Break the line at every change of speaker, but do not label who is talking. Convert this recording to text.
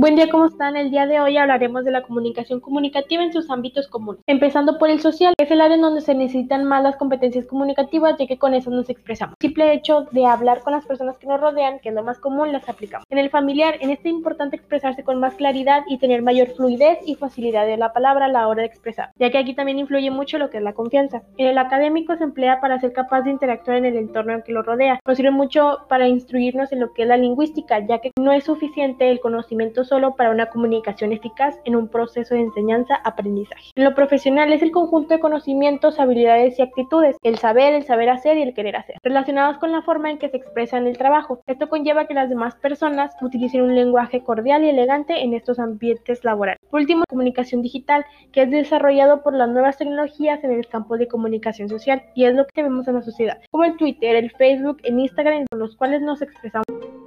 Buen día, ¿cómo están? El día de hoy hablaremos de la comunicación comunicativa en sus ámbitos comunes, empezando por el social, es el área en donde se necesitan más las competencias comunicativas, ya que con eso nos expresamos. El simple hecho de hablar con las personas que nos rodean, que es lo más común, las aplicamos. En el familiar, en este es importante expresarse con más claridad y tener mayor fluidez y facilidad de la palabra a la hora de expresar, ya que aquí también influye mucho lo que es la confianza. En el académico se emplea para ser capaz de interactuar en el entorno que lo rodea. Nos sirve mucho para instruirnos en lo que es la lingüística, ya que no es suficiente el conocimiento solo para una comunicación eficaz en un proceso de enseñanza-aprendizaje. En lo profesional es el conjunto de conocimientos, habilidades y actitudes, el saber, el saber hacer y el querer hacer, relacionados con la forma en que se expresa en el trabajo. Esto conlleva que las demás personas utilicen un lenguaje cordial y elegante en estos ambientes laborales. Por último, comunicación digital, que es desarrollado por las nuevas tecnologías en el campo de comunicación social y es lo que vemos en la sociedad, como el Twitter, el Facebook, el Instagram, con los cuales nos expresamos.